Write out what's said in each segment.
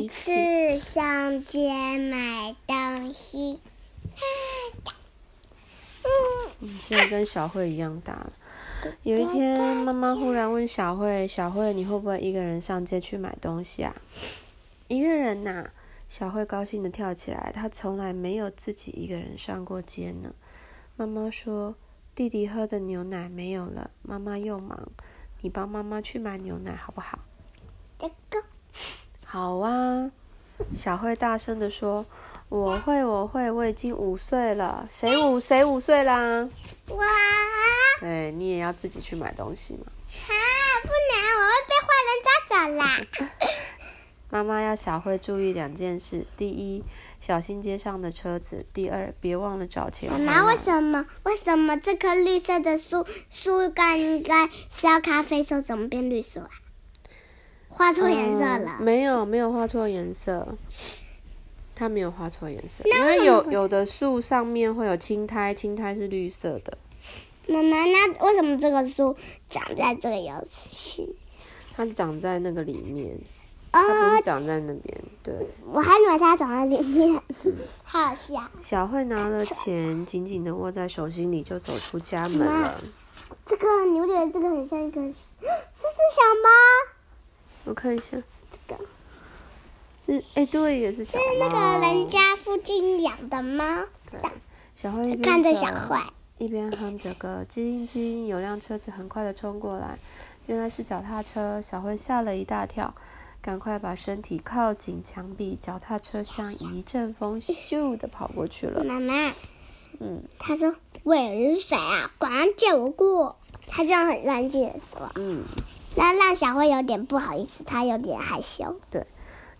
一次上街买东西。嗯，现在跟小慧一样大了。有一天，妈妈忽然问小慧：“小慧，你会不会一个人上街去买东西啊？”一个人呐，小慧高兴的跳起来。她从来没有自己一个人上过街呢。妈妈说：“弟弟喝的牛奶没有了，妈妈又忙，你帮妈妈去买牛奶好不好？”这个好啊，小慧大声的说：“我会，我会，我已经五岁了。谁五谁五岁啦？哇！对你也要自己去买东西嘛。啊，不能，我会被坏人抓走啦。妈妈要小慧注意两件事：第一，小心街上的车子；第二，别忘了找钱。妈妈，为什么为什么这棵绿色的树树干应该是要咖啡色，怎么变绿色啊？画错颜色了。嗯没有，没有画错颜色。它没有画错颜色，那因为有有的树上面会有青苔，青苔是绿色的。妈妈，那为什么这个树长在这个样子？它长在那个里面，它不哦是，长在那边。对，我还以为它长在里面，好笑。小慧拿了钱，紧紧的握在手心里，就走出家门了。这个你不觉得这个很像一个？这是小猫，我看一下，这个是哎、对，也是小是那。个人家附近养的猫。对，小慧一边看着小坏，一边哼着歌，叽叽，有辆车子很快的冲过来，原来是脚踏车。小慧吓了一大跳，赶快把身体靠紧墙壁，脚踏车像一阵风，咻的跑过去了。妈妈，嗯他说：“喂，你是谁啊？赶快借我过。”他这样很安静的说，嗯，那让小慧有点不好意思，她有点害羞。对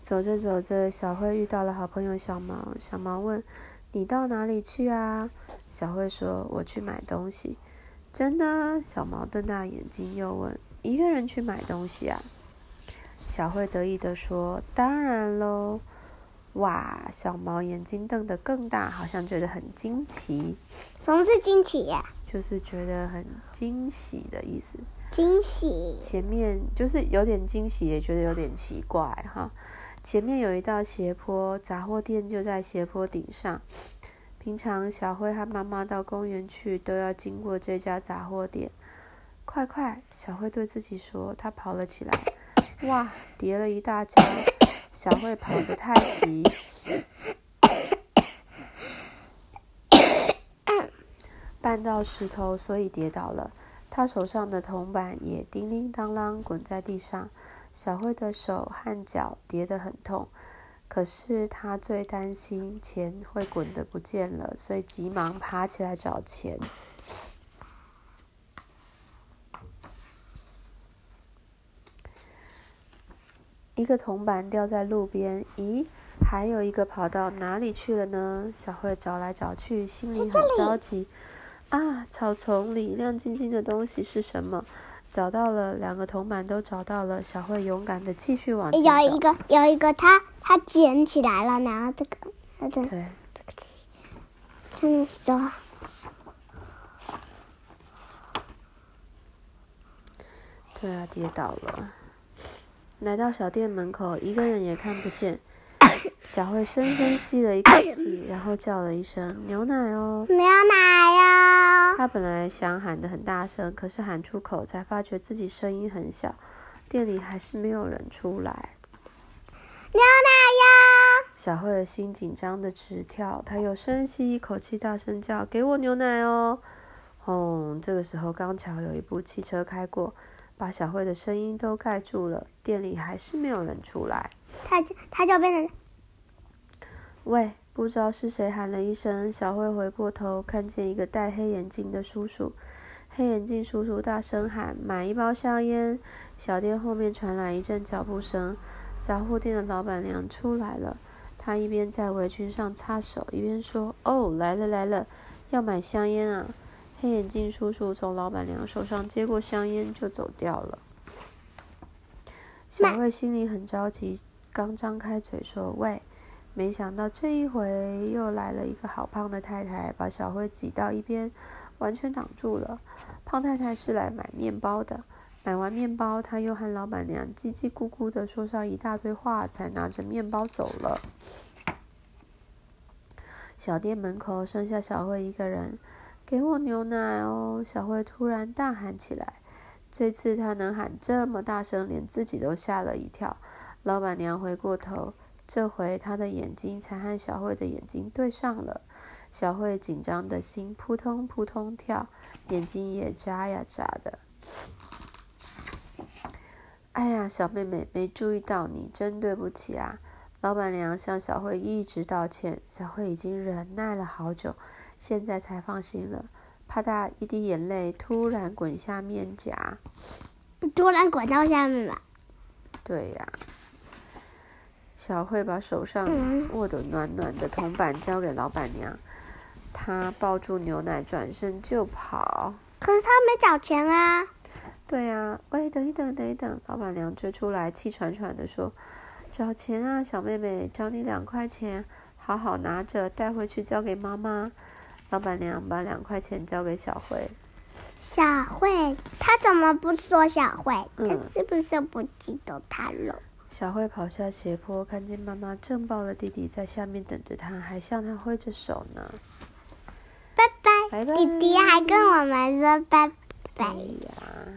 走着走着，小慧遇到了好朋友小毛。小毛问：“你到哪里去啊？”小慧说：“我去买东西。”真的？小毛瞪大眼睛，又问：“一个人去买东西啊？”小慧得意地说：“当然喽！”哇，小毛眼睛瞪得更大，好像觉得很惊奇，什么是惊奇呀、就是觉得很惊喜的意思。惊喜。前面就是有点惊喜，也觉得有点奇怪哈。前面有一道斜坡，杂货店就在斜坡顶上。平常小慧和妈妈到公园去，都要经过这家杂货店。快快！小慧对自己说，她跑了起来。哇，跌了一大跤。小慧跑得太急，绊到石头，所以跌倒了。他手上的铜板也叮铃当啷滚在地上。小慧的手和脚跌得很痛，可是她最担心钱会滚得不见了，所以急忙爬起来找钱。一个铜板掉在路边，咦，还有一个跑到哪里去了呢？小慧找来找去，心里很着急。啊，草丛里亮晶晶的东西是什么？找到了，两个铜板都找到了。小慧勇敢的继续往前走。有一个有一个他他捡起来了，然后这个他的对，嗯走，对啊，跌倒了。来到小店门口，一个人也看不见。小慧深深吸了一口气，然后叫了一声：“牛奶哦！”牛奶哦、她本来想喊得很大声，可是喊出口才发觉自己声音很小，店里还是没有人出来。牛奶哟小慧的心紧张的直跳，她又深吸一口气，大声叫：“给我牛奶哦！”轰！这个时候刚巧有一部汽车开过，把小慧的声音都盖住了。店里还是没有人出来。哟，他就他就变成喂，不知道是谁喊了一声，小慧回过头，看见一个戴黑眼镜的叔叔。黑眼镜叔叔大声喊：“买一包香烟！”小店后面传来一阵脚步声，杂货店的老板娘出来了。她一边在围裙上擦手，一边说：“哦，来了来了，要买香烟啊！”黑眼镜叔叔从老板娘手上接过香烟，就走掉了。小慧心里很着急，刚张开嘴说：“喂。”没想到这一回又来了一个好胖的太太，把小慧挤到一边，完全挡住了。胖太太是来买面包的，买完面包，他又和老板娘叽叽咕咕的说上一大堆话，才拿着面包走了。小店门口剩下小慧一个人，给我牛奶哦！小慧突然大喊起来，这次她能喊这么大声，连自己都吓了一跳。老板娘回过头，这回他的眼睛才和小慧的眼睛对上了。小慧紧张的心扑通扑通跳，眼睛也眨呀眨的。哎呀，小妹妹，没注意到你，真对不起啊！老板娘向小慧一直道歉。小慧已经忍耐了好久，现在才放心了。啪嗒，一滴眼泪突然滚下面颊，突然滚到下面了。对呀。小慧把手上握的暖暖的铜板交给老板娘，她抱住牛奶，转身就跑。可是她没找钱啊。对呀，喂，等一等，等一等！老板娘追出来，气喘喘的说：“找钱啊，小妹妹，找你两块钱，好好拿着，带回去交给妈妈。”老板娘把两块钱交给小慧。小慧，她怎么不说小慧？她是不是不记得她了？小慧跑下斜坡，看见妈妈正抱着弟弟在下面等着她，还向他挥着手呢。拜拜，弟弟还跟我们说拜拜。呀。